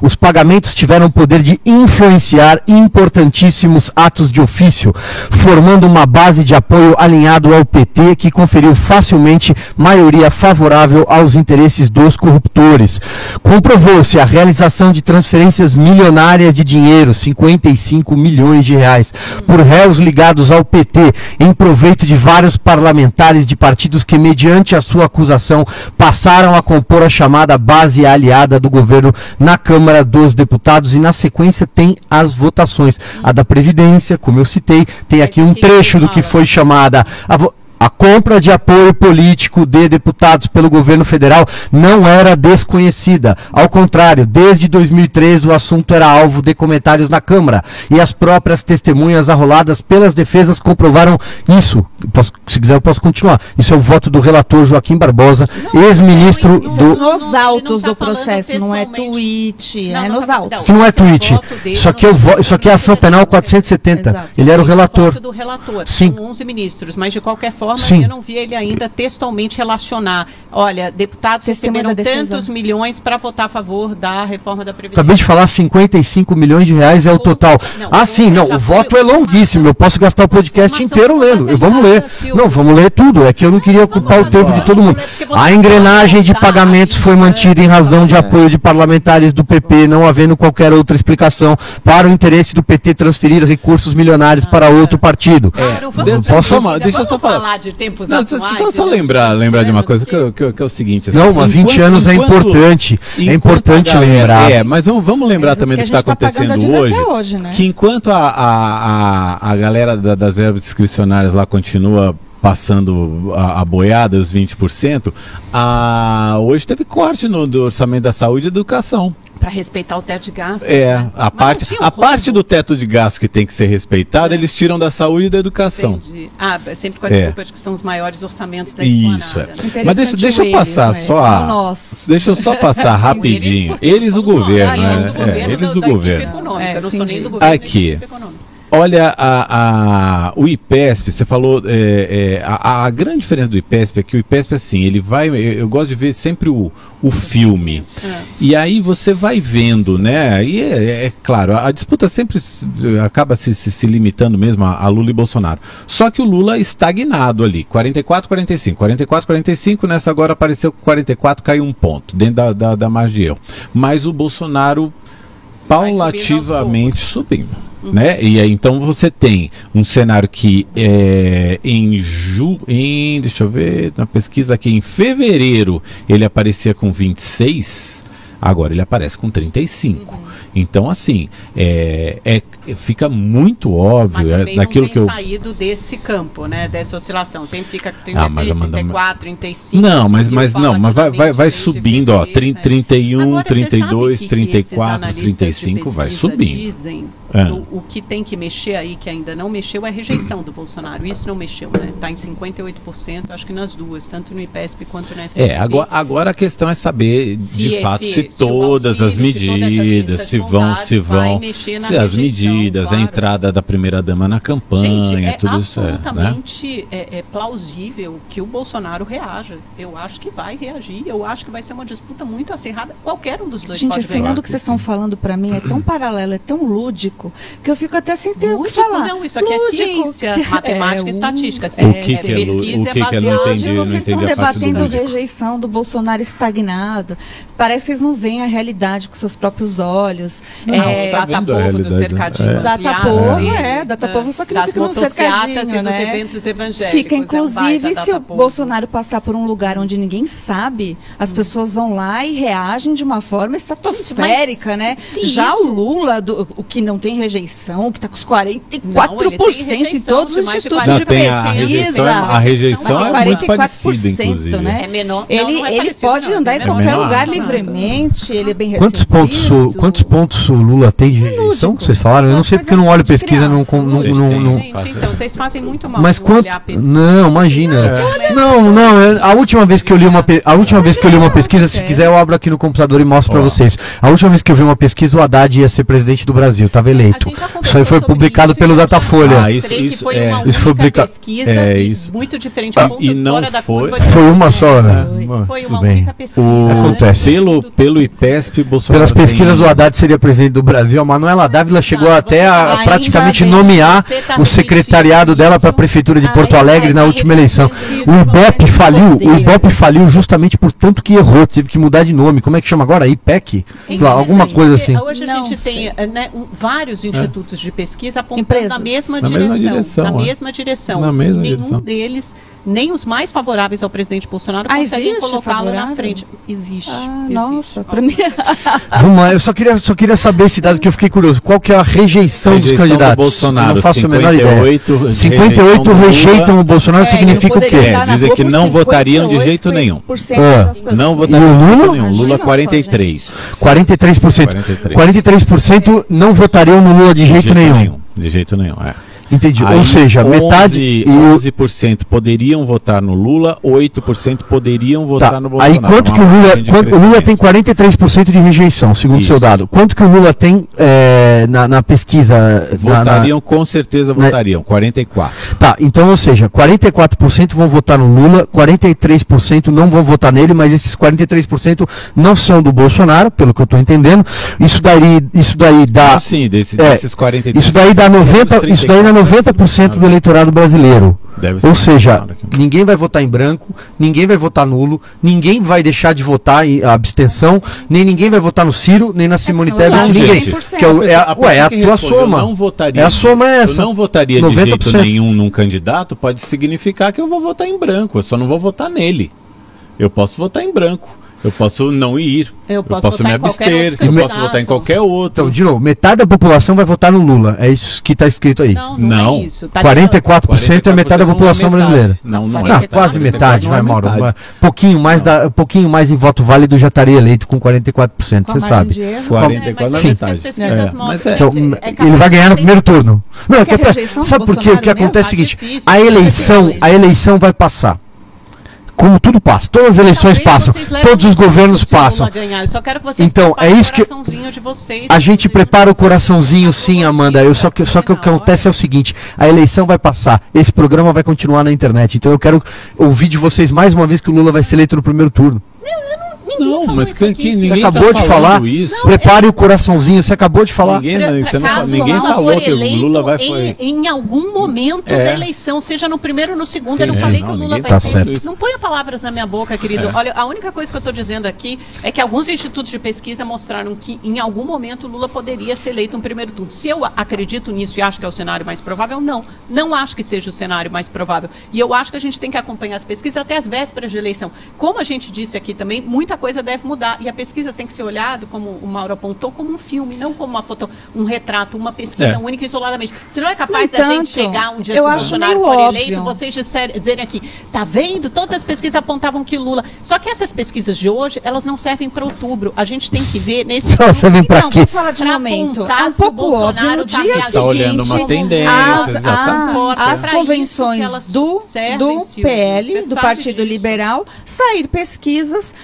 Os pagamentos tiveram o poder de influenciar importantíssimos atos de ofício, formando uma base de apoio alinhado ao PT que conferiu facilmente maioria favorável aos interesses dos corruptores. Comprovou-se a realização de transferências milionárias de dinheiro, 55 milhões de reais, por réus ligados ao PT, em proveito de vários parlamentares de partidos que, mediante a sua acusação, passaram a compor a chamada base aliada do governo na Câmara dos Deputados e na sequência tem as votações. A da Previdência, como eu citei, tem aqui um trecho do que foi chamada a a compra de apoio político de deputados pelo governo federal não era desconhecida. Ao contrário, desde 2013 o assunto era alvo de comentários na Câmara. E as próprias testemunhas arroladas pelas defesas comprovaram isso. Posso, se quiser, eu posso continuar. Isso é o voto do relator Joaquim Barbosa, ex-ministro do. Nos autos do processo, não é tweet, não, é nos autos. Isso não é tweet. Isso aqui é, o isso aqui é ação penal 470. Exato. Ele era o relator. do relator. Sim. São 11 ministros, mas de qualquer forma forma, Sim. eu não vi ele ainda textualmente relacionar. Olha, deputados receberam tantos milhões para votar a favor da reforma da Previdência. Acabei de falar 55 milhões de reais é o total. Não, ah, sim, não, o voto é longuíssimo. Eu posso gastar o podcast inteiro lendo. Vamos ler. Não, vamos ler tudo. É que eu não queria ocupar o tempo de todo mundo. A engrenagem de pagamentos foi mantida em razão de apoio de parlamentares do PP, não havendo qualquer outra explicação para o interesse do PT transferir recursos milionários para outro partido. É, posso, deixa eu só falar de tempos não, atuais. Só, só lembrar, lembrar de uma coisa que, que, que é o seguinte. Assim, não, mas 20 enquanto, anos é importante. é importante galera, lembrar. É, mas vamos, vamos lembrar é, também do que está tá acontecendo hoje. hoje né? Que enquanto a, a, a, a galera da, das verbas discricionárias lá continua passando a, a boiada, os 20%, a, hoje teve corte no do orçamento da saúde e educação. Para respeitar o teto de gastos. É, né? a Mas parte, a parte do teto de gasto que tem que ser respeitada, eles tiram da saúde e da educação. Entendi. Ah, sempre com a É. desculpa de que são os maiores orçamentos da Isso, é. né? Mas deixa, deixa eu eles, passar né? só a. Deixa eu só passar [LAUGHS] rapidinho. porque Eles, o governo, Ah, né? eu sou É, governo eles, da- o da governo. econômica, É, eu não sou nem entendi. do governo Aqui. Olha, a, a- o IPESP, você falou, é, é, a, a grande diferença do IPESP é que o IPESP, assim, ele vai, eu, eu gosto de ver sempre o, o filme, É. e aí você vai vendo, né, e é, é claro, a, a disputa sempre acaba se, se, se limitando mesmo a, a Lula e Bolsonaro, só que o Lula estagnado ali, 44, 45, 44, 45, nessa agora apareceu com 44, caiu um ponto, dentro da, da, da margem de erro, mas o Bolsonaro Vai subindo subindo. Né? E aí, então você tem um cenário que é, em ju, em deixa eu ver na pesquisa aqui em fevereiro ele aparecia com 26, agora ele aparece com 35. Uhum. Então assim é, é- fica muito Mas óbvio é, também daquilo não que tem eu saído desse campo, né? Dessa oscilação. Sempre fica com Ah, mas 33, Amanda, 34, 35. não, mas, mas não, mas vai, vai, vai subindo, ó, fevereiro, né? 31, Agora, você 32, sabe que que 34, esses analistas de 35, vai subindo. Dizem, É. o, o que tem que mexer aí, que ainda não mexeu, é a rejeição do Bolsonaro. Isso não mexeu, né? Está em 58%, acho que nas duas, tanto no IPESP quanto no FSB. É, agora, agora a questão é saber Se de esse- fato se se todas as auxílio, se todas essas medidas, se vão, se vão, na se as rejeição, medidas, a claro. entrada da primeira dama na campanha, Gente, é tudo isso é, né? absolutamente é, é plausível que o Bolsonaro reaja. Eu acho que vai reagir. Eu acho que vai ser uma disputa muito acirrada. Qualquer um dos dois Gente, pode esse mundo que vocês estão falando pra mim é tão [CLEARS THROAT] paralelo, é tão lúdico, que eu fico até sem ter o que Lúdico, falar. não, isso aqui é Lúdico, ciência, se- [LAUGHS] matemática e é, estatística. um- Se O que que é pesquisa o que que é baseada- entendi, Vocês estão entendi a parte do debatendo lúdico. rejeição do Bolsonaro estagnado. Parece que vocês não veem a realidade com seus próprios olhos. Não, É, tá Data vendo a povo do realidade, cercadinho. é. Data povo, dele, é, data né? povo, só que não fica no cercadinho, e dos né? eventos evangélicos. Fica, é um inclusive, se o. Bolsonaro passar por um lugar onde ninguém sabe, as pessoas vão lá e reagem de uma forma estratosférica, né? Já o Lula, o que não tem rejeição, que está com os 44% Não, ele tem em todos os institutos Não, de tem a pesquisa. rejeição, é- a rejeição Não, é muito 44%, parecida, inclusive. né? É menor. não, Ele, não é ele parecido, pode não, andar é em menor. qualquer menor. lugar Não, não, não. livremente, ele é bem Quantos pontos, quantos pontos o Lula tem de rejeição que vocês falaram? Eu não sei porque eu não olho pesquisa, não, não, não, Vocês não, não- então, vocês fazem muito mal Mas quanto? olhar a pesquisa. Não, imagina. Não, não. eu- A última vez que eu li uma, a última vez que eu li uma pesquisa, se quiser eu abro aqui no computador e mostro pra Ó. vocês. A última vez que eu vi uma pesquisa, o Haddad ia ser presidente do Brasil, tava eleito. Isso aí foi publicado isso, pelo Datafolha. Ah, isso- isso foi é- uma isso foi única publica- pesquisa é, isso. muito diferente Ah, e não fora da foi- Foi uma só, né? Foi, Mano, foi uma bem. única pesquisa. O- né? Acontece. Pelo, pelo IPESP, Bolsonaro Pelas pesquisas, tem- o Haddad seria presidente do Brasil. A Manuela Dávila chegou Não, até você a, tá- a praticamente bem, nomear tá o secretariado dela para a prefeitura de Ai, Porto Alegre na ai, última eleição. O Ibope vocês faliu, o. Ibope faliu justamente por tanto que errou, teve que mudar de nome. Como é que chama agora? IPEC? Sei lá, alguma coisa assim. Hoje a gente tem né, um- vários institutos de pesquisa apontando Empresas. na mesma Na direção. mesma direção, na é. mesma direção. Na mesma Nenhum direção. deles, nem os mais favoráveis ao presidente Bolsonaro, Ah, conseguem colocá-lo na frente. Existe. Ah, existe. nossa, pra mim. [LAUGHS] Vamos lá, eu só queria, só queria saber esse dado que eu fiquei curioso. Qual que é a rejeição, dos Rejeição do candidatos? Bolsonaro, Eu não faço a menor ideia. 58, 58 rejeição do rejeitam o Bolsonaro, É, significa o quê? na Dizem que não votariam de 58% jeito nenhum. Pessoas. Não votariam o de Lula? jeito nenhum. Lula só, 43. 43%. 43%. 43% não votariam no Lula de jeito, nenhum. De jeito nenhum, é. Entendi. Aí, Ou seja, 11, metade. e o- 11% poderiam votar no Lula, 8% poderiam votar Tá, no Bolsonaro. aí quanto que o Lula, quanto, o Lula tem 43% de rejeição, segundo o seu dado. Quanto que o Lula tem é, na, na pesquisa? na- na- Votariam, com certeza na- votariam, 44. Tá, então, ou seja, 44% vão votar no Lula, 43% não vão votar nele, mas esses 43% não são do Bolsonaro, pelo que eu estou entendendo. Isso daí, isso daí dá. Ah, sim, desse, é, desses 43. Isso daí dá 90%, isso daí dá 90% do eleitorado brasileiro. Deve ser Ou seja, ninguém vai votar em branco, ninguém vai votar nulo, ninguém vai deixar de votar em a abstenção, nem ninguém vai votar no Ciro, nem na Simone são Tebet, ninguém. 100%. Que é, é a, ué, é a tua soma. Eu não votaria, É a soma é essa. Eu não votaria de 90%. jeito nenhum num candidato, pode significar que eu vou votar em branco. Eu só não vou votar nele. Eu posso votar em branco. Eu posso não ir. Eu posso votar me em qualquer abster. Eu posso votar em qualquer outro. Então, de novo, metade da população vai votar no Lula. É isso que tá escrito aí. Não, não, Não. é isso. Tá 44% é metade da é população metade. brasileira. Não, não é. Não, metade. quase metade, não vai, é Mauro. metade. Pouquinho mais, da, um pouquinho mais em voto válido já estaria eleito com 44%, Com a você sabe. de erro. 44 mas na é metade. É, é- Então, é ele vai ganhar no primeiro turno. Não, é é sabe por quê? O que acontece é o seguinte: a eleição, a eleição vai passar. Como tudo passa, todas as eleições Talvez passam, todos os governos passam. ganhar. Eu só quero que vocês Então, é isso que- vocês, A gente prepara o coraçãozinho sim, Amanda. Eu só que só que o que acontece é o seguinte: a eleição vai passar, esse programa vai continuar na internet. Então eu quero ouvir de vocês mais uma vez que o Lula vai ser eleito no primeiro turno. Não, mas que, aqui, que sim. Você ninguém acabou tá de falar. isso. Prepare o coraçãozinho, você acabou de falar. Ninguém, você não, ninguém Lula falou que o Lula vai. em, Foi... em algum momento É. da eleição, seja no primeiro ou no segundo. Eu não É, falei não, que o Lula ninguém vai tá ser. certo. Não ponha palavras na minha boca, querido. É. Olha, a única coisa que eu estou dizendo aqui é que alguns institutos de pesquisa mostraram que em algum momento o Lula poderia ser eleito no primeiro turno. Se eu acredito nisso e acho que é o cenário mais provável, não. Não acho que seja o cenário mais provável. E eu acho que a gente tem que acompanhar as pesquisas até as vésperas de eleição. Como a gente disse aqui também, muita coisa deve mudar. E a pesquisa tem que ser olhada, como o Mauro apontou, como um filme, não como uma foto, um retrato, uma pesquisa É. única e isoladamente. Se não é capaz No da gente entanto, chegar um dia eu se o acho Bolsonaro for óbvio. eleito, vocês disser- dizerem aqui, tá vendo? Todas as pesquisas apontavam que Lula. Só que essas pesquisas de hoje, elas não servem para outubro. A gente tem que ver nesse. Então, você vem pra Não, quê? vamos falar de Pra momento. É um pouco óbvio. Bolsonaro No tá dia reagindo Tá olhando uma seguinte, tendência, as, exatamente. as convenções do, servem, do. PL, Você do Partido disso. Liberal, sair pesquisas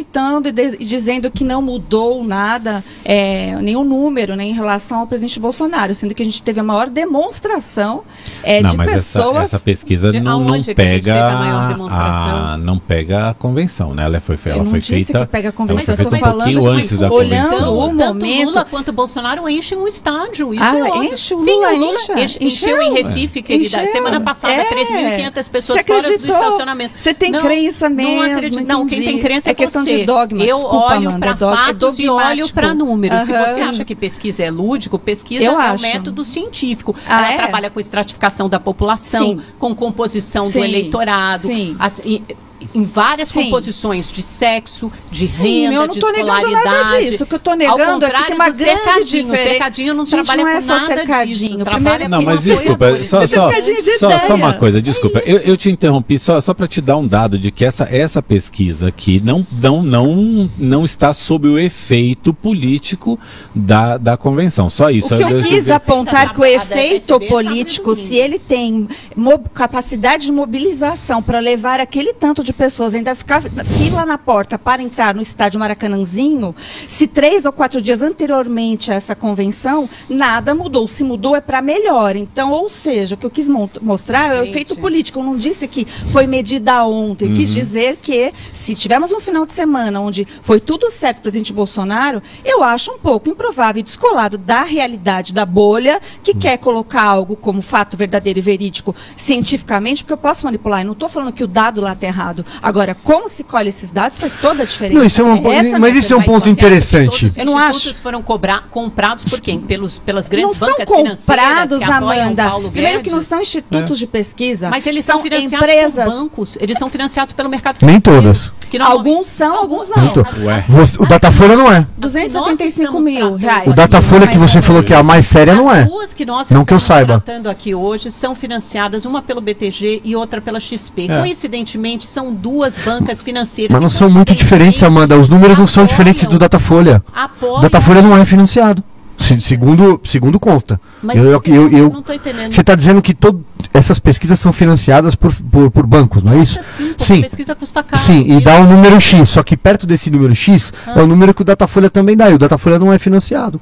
favoritando e, de- e dizendo que não mudou nada, é, nenhum número né, em relação ao presidente Bolsonaro, sendo que a gente teve a maior demonstração é, não, de mas essa, pessoas. essa pesquisa De não, não gente pega a a, não pega a convenção, né? Ela foi, ela não foi disse feita. que pega a ela convenção, foi eu tô feita um falando pouquinho de antes da olhando convenção. o né? Tanto momento- Lula quanto Bolsonaro enchem um estádio. Isso Ah, é enche, o Sim, Lula o Lula enche. enche- encheu Encheu. em Recife, querida. Encheu. Semana passada, É. 3.500 pessoas fora do estacionamento. Você tem crença mesmo, Não, acredito. não quem tem crença é, É questão. De dogma. Eu Desculpa, olho para é é fatos e olho para números. Se Aham. você acha que pesquisa é lúdico, pesquisa Eu é um acho. método científico. Ah, Ela é? trabalha com estratificação da população, Sim. com composição Sim. do eleitorado, Sim. as- e- em várias Sim. composições de sexo, de Sim, renda, eu não de tô negando escolaridade. nada disso. O que eu tô negando é que tem uma grande cercadinho. diferença. Cercadinho não Gente, trabalha não é com só nada cercadinho. disso. Primeiro- Não, mas desculpa, só, só, de só, só uma coisa, desculpa. Eu, eu te interrompi só, só para te dar um dado de que essa, essa pesquisa aqui não, não, não, não está sob o efeito político da, da convenção. Só isso. O que eu Eu- quis eu- apontar que o A efeito político, se ele tem capacidade de mobilização para levar aquele tanto de pessoas, ainda ficar fila na porta para entrar no estádio Maracanãzinho, se três ou quatro dias anteriormente a essa convenção, nada mudou. Se mudou é para melhor. Então, ou seja, o que eu quis mostrar é o efeito político. Eu não disse que foi medida ontem. Eu Uhum. quis dizer que se tivermos um final de semana onde foi tudo certo, presidente Bolsonaro, eu acho um pouco improvável e descolado da realidade da bolha que Uhum. quer colocar algo como fato verdadeiro e verídico cientificamente, porque eu posso manipular. Eu não estou falando que o dado lá está errado. Agora, como se colhe esses dados faz toda a diferença. Não, isso é uma- Essa a mas isso é um ponto interessante. os Eu não acho. foram cobrar- comprados por quem? Pelos, pelas grandes Não são bancas financeiras comprados, que apoiam Amanda. Paulo Primeiro que não são institutos de pesquisa, Mas eles são são financiados empresas. por bancos. Eles são financiados pelo mercado Nem financeiro. todas. Que normalmente- Alguns são, alguns não. Nem. Você- o Datafolha não é. 275 mil reais. O Datafolha que você falou que é a mais séria não é. As duas que nós Não que eu saiba. tratando aqui hoje são financiadas, uma pelo BTG e outra pela XP. É. Coincidentemente, são duas bancas financeiras. Mas não E são muito diferentes, Amanda. Os números não são diferentes do Datafolha. Apoiam, O Datafolha não é financiado. Se- segundo, segundo consta. Mas Eu- eu- eu- não estou entendendo. Você está dizendo que todo, essas pesquisas são financiadas por, por, por bancos, não é isso? Sim, Sim. a pesquisa custa caro. Sim, e dá um número X, só que perto desse número X Ah. é o número que o Datafolha também dá, e o Datafolha não é financiado.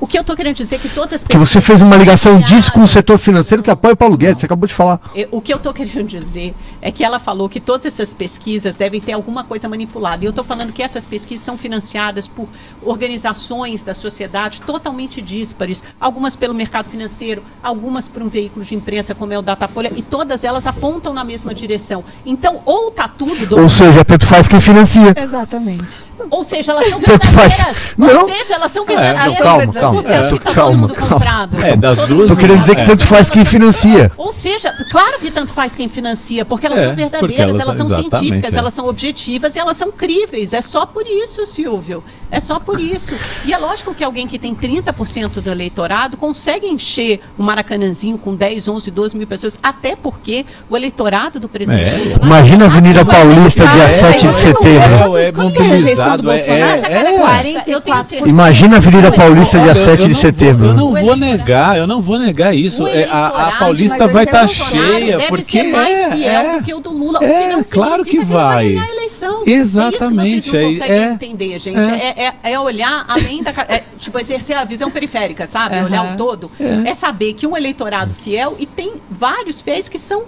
O que eu estou querendo dizer é que todas as Porque você fez uma ligação disso com o setor financeiro que apoia o Paulo Guedes, você acabou de falar. O que eu estou querendo dizer é que ela falou que todas essas pesquisas devem ter alguma coisa manipulada. E eu estou falando que essas pesquisas são financiadas por organizações da sociedade totalmente díspares. Algumas pelo mercado financeiro, algumas por um veículo de imprensa como é o Datafolha, e todas elas apontam na mesma direção. Então, ou está tudo... do- Ou seja, tanto faz quem financia. Exatamente. ou seja, elas são Tanto faz. verdadeiras. Não. Ou seja, elas são É, não, verdadeiras. calma. Calma. Você que tá calma, todo mundo calma. comprado? É, das duas, Tô mundo querendo dizer que É. tanto faz quem financia. Ou seja, claro que tanto faz quem financia, porque elas É, são verdadeiras, elas- elas, são científicas, é. elas são objetivas e elas são críveis. É só por isso, Silvio. É só por isso. E é lógico que alguém que tem 30% do eleitorado consegue encher o Maracanãzinho com 10, 11, 12 mil pessoas, até porque o eleitorado do presidente É. Imagina a Avenida Paulista, dia É, 7 de é, setembro. É, é é mobilizado, é, Bolsonaro? é, é. 44%. Imagina a Avenida Paulista, dia Olha, 7 eu de não setembro. Vou, eu não vou negar, eu não vou negar isso. É, a, Paulista mas vai estar Bolsonaro cheia, deve porque ser mais é, fiel é. do que o do Lula. É, claro que vai. Exatamente, É é- isso que vocês não conseguem é- entender, gente. é. É, é- é olhar além da. é, tipo, exercer a visão periférica, sabe? Olhar o todo. É. saber que um eleitorado fiel e tem vários fiéis que são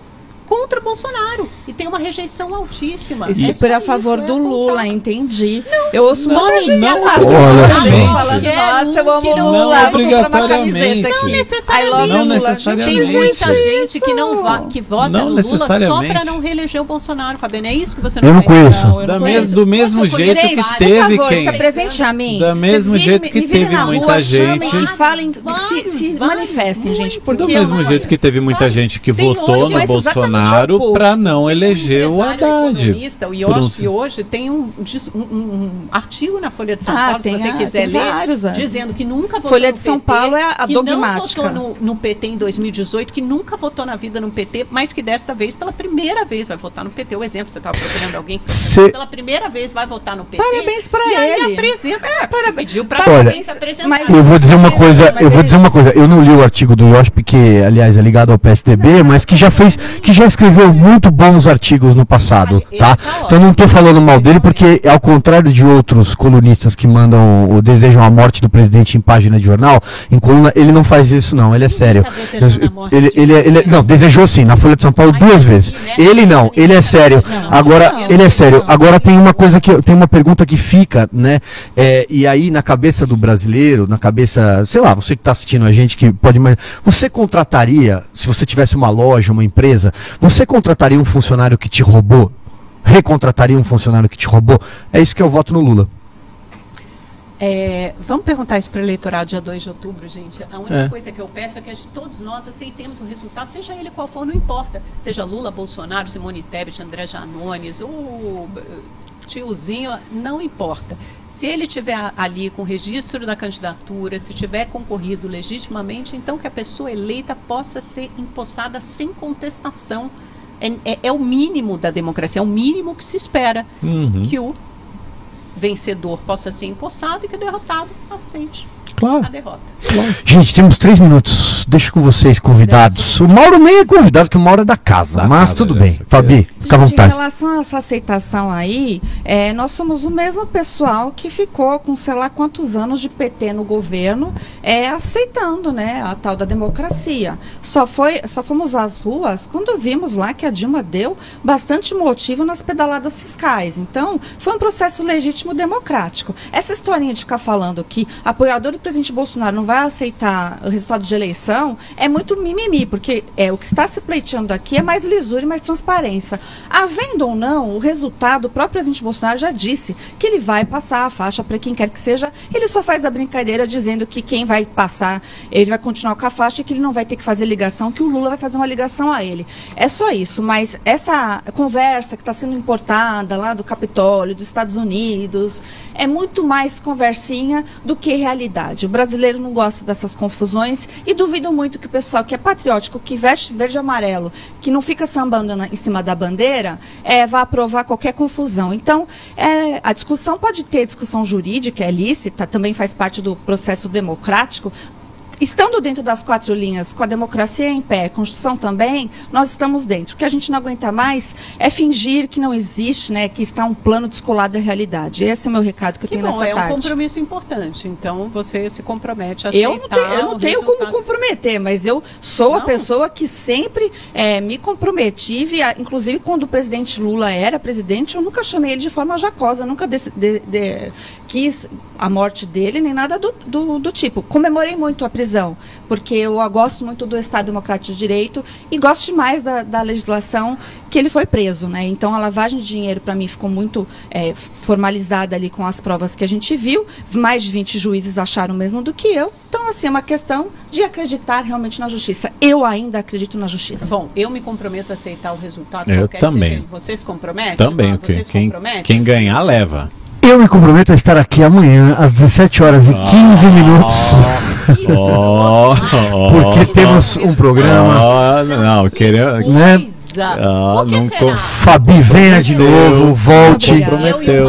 contra o Bolsonaro e tem uma rejeição altíssima. E É super só a favor isso, do é Lula, entendi. eu ouço não, muita gente não, falar, olha só. falando, nossa, eu amo o não- Lula, Não vou comprar uma obrigatoriamente. camiseta Não aqui. necessariamente. I love Não Lula. necessariamente. Tem muita gente que não, va- que vota Não no Lula só necessariamente. para não reeleger o Bolsonaro, Fabiano. É isso que você Eu não conheço. Não, eu Da não conheço. do mesmo Gente, jeito Gente, que por teve favor, quem. se apresente a mim. Da mesmo Vocês jeito virem- que me teve na muita rua, gente. chamem E falem, se, manifestem, gente, muito. porque Do mesmo não jeito que teve muita gente que votou no exatamente Bolsonaro para não eleger o Haddad. O Por Yoshi um- hoje tem um, um- um artigo na Folha de São Ah, Paulo, tem se você quiser tem ler, vários, é. dizendo que nunca votou Folha de São PT, Paulo é a que dogmática. não votou no, no PT em 2018, que nunca votou na vida no PT, mas que desta vez, pela primeira vez, vai votar no PT. O exemplo, você estava procurando alguém que Cê- pela primeira vez vai votar no PT. Parabéns pra e aí ele. apresenta. É, parabéns. Pediu alguém se apresentar. mas- Eu vou dizer uma coisa, eu vou ele- dizer uma coisa. Eu não li o artigo do Yoshi, porque, aliás, é ligado ao PSDB, mas que já fez, que já escreveu muito bons artigos no passado, Ele tá? tá. Então não tô falando mal dele, porque ao contrário de outros colunistas que mandam ou desejam a morte do presidente em página de jornal, em coluna, ele não faz isso não, ele é sério. tá morte Ele, de ele, ele, não, desejou sim, na Folha de São Paulo duas vezes. Ele não, ele é sério. Agora, ele é sério. Agora tem uma coisa que eu- tem uma pergunta que fica, né? É, e aí na cabeça do brasileiro, na cabeça, sei lá, você que está assistindo a gente que pode imaginar, você contrataria, se você tivesse uma loja, uma empresa, você contrataria um funcionário que te roubou? Recontrataria um funcionário que te roubou? É isso que eu voto no Lula. É, vamos perguntar isso para o eleitorado dia 2 de outubro, gente. A única É. coisa que eu peço é que todos nós aceitemos o resultado, seja ele qual for, não importa. Seja Lula, Bolsonaro, Simone Tebet, André Janones, o eh, tiozinho, não importa. Se ele tiver ali com registro da candidatura, se tiver concorrido legitimamente, então que a pessoa eleita possa ser empossada sem contestação. É, é- é o mínimo da democracia, é o mínimo que se espera Uhum. que o vencedor possa ser empossado e que o derrotado aceite a Claro. derrota. Gente, temos três minutos. Deixa com vocês, convidados. O Mauro nem é convidado, porque o Mauro é da casa. Da mas casa, tudo bem. Fabi, fica à Gente, em vontade. relação a essa aceitação aí, é, nós somos o mesmo pessoal que ficou com sei lá quantos anos de PT no governo, é, aceitando né, a tal da democracia. Só, foi, só fomos às ruas quando vimos lá que a Dilma deu bastante motivo nas pedaladas fiscais. Então, foi um processo legítimo democrático. Essa historinha de ficar falando que apoiador do presidente Bolsonaro não vai aceitar o resultado de eleição é muito mimimi, porque é, o que está se pleiteando aqui é mais lisura e mais transparência. Havendo ou não, o resultado, o próprio presidente Bolsonaro já disse que ele vai passar a faixa para quem quer que seja. Ele só faz a brincadeira dizendo que quem vai passar, ele vai continuar com a faixa e que ele não vai ter que fazer ligação, que o Lula vai fazer uma ligação a ele. É só isso, mas essa conversa que está sendo importada lá do Capitólio, dos Estados Unidos, é muito mais conversinha do que realidade. O brasileiro não gosta dessas confusões e duvido muito que o pessoal que é patriótico, que veste verde e amarelo, que não fica sambando na- em cima da bandeira, é, vá aprovar qualquer confusão. Então, é, a discussão pode ter discussão jurídica, é lícita, também faz parte do processo democrático, Estando dentro das quatro linhas, com a democracia em pé, Constituição também, nós estamos dentro. O que a gente não aguenta mais é fingir que não existe, né, que está um plano descolado da realidade. Esse é o meu recado que eu Que tenho bom, nessa é um tarde. compromisso importante. Então você se compromete a Eu não, tenho, eu não tenho como comprometer, mas eu sou a Não? pessoa que sempre eh, me comprometi, inclusive quando o presidente Lula era presidente, eu nunca chamei ele de forma jacosa, nunca dec- de- de- quis a morte dele, nem nada do, do- do tipo. Comemorei muito a prisão prisão, porque eu gosto muito do Estado Democrático de Direito e gosto demais da, da legislação que ele foi preso, né? Então a lavagem de dinheiro para mim ficou muito é, formalizada ali com as provas que a gente viu. Mais de 20 juízes acharam o mesmo do que eu. Então assim é uma questão de acreditar realmente na justiça. Eu ainda acredito na justiça. Bom, eu me comprometo a aceitar o resultado. Eu também. seja. Você se compromete? Também, João? que- Você se quem, compromete? quem ganhar leva. Eu me comprometo a estar aqui amanhã às 17 horas e 15 minutos, Oh, [LAUGHS] porque temos um programa, Oh, não, querer. né? Ah, não Fabi, venha de novo, volte.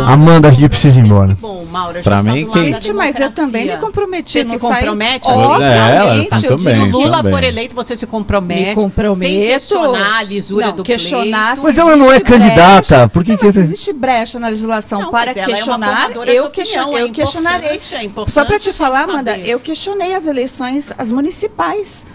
Amanda, a gente precisa ir embora. Mauro, a gente Pra tá mim, quem- Gente, mas eu também me comprometi. Você não se sai- compromete? Obviamente, É, ela eu também. digo, Se Lula também. for eleito, você se compromete. Me comprometo. Sem questionar a lisura Não, do questionar pleito. Mas ela não é candidata, brecha. por que Não, que você- existe brecha na legislação Não, para é questionar. de eu, question- é eu questionarei. importante, é importante Só para te falar, Amanda, eu questionei as eleições, as municipais.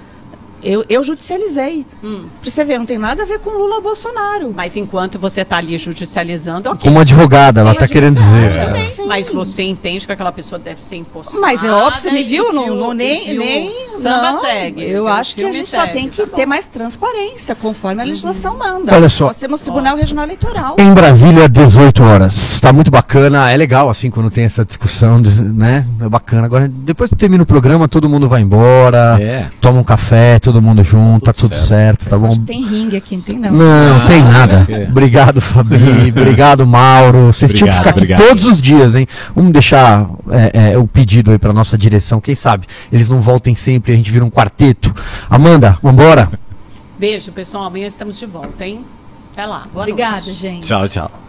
Eu, eu judicializei. Hum. Pra você ver, não tem nada a ver com Lula ou Bolsonaro. Mas enquanto você está ali judicializando, ok. Como advogada, ela Sim, tá querendo dizer. Também, Sim. Mas você entende que aquela pessoa deve ser impossível. Mas é óbvio, você me viu? Não, não, nem. nem Samba não, segue. Eu o acho que a gente só segue, tem que tá. Uhum. ter mais transparência, conforme a legislação manda. Olha só. Nós temos Tribunal Regional Eleitoral. Em Brasília, 18 horas. Tá muito bacana. É legal, assim, quando tem essa discussão, né? É bacana. Agora, depois que termina o programa, todo mundo vai embora, É. toma um café, todo mundo junto, tá Tudo tudo certo. certo, tá bom? Tem ringue aqui, não tem não. Não, Ah, tem nada. é. Obrigado, Fabi. [LAUGHS] Obrigado, Mauro. Vocês tinham que Obrigado, ficar aqui obrigado. todos os dias, hein? Vamos deixar é, é, o pedido aí pra nossa direção. Quem sabe eles não voltem sempre, a gente vira um quarteto. Amanda, vambora? Beijo, pessoal. Amanhã estamos de volta, hein? Até lá. Boa Obrigada, noite. gente. Tchau, tchau.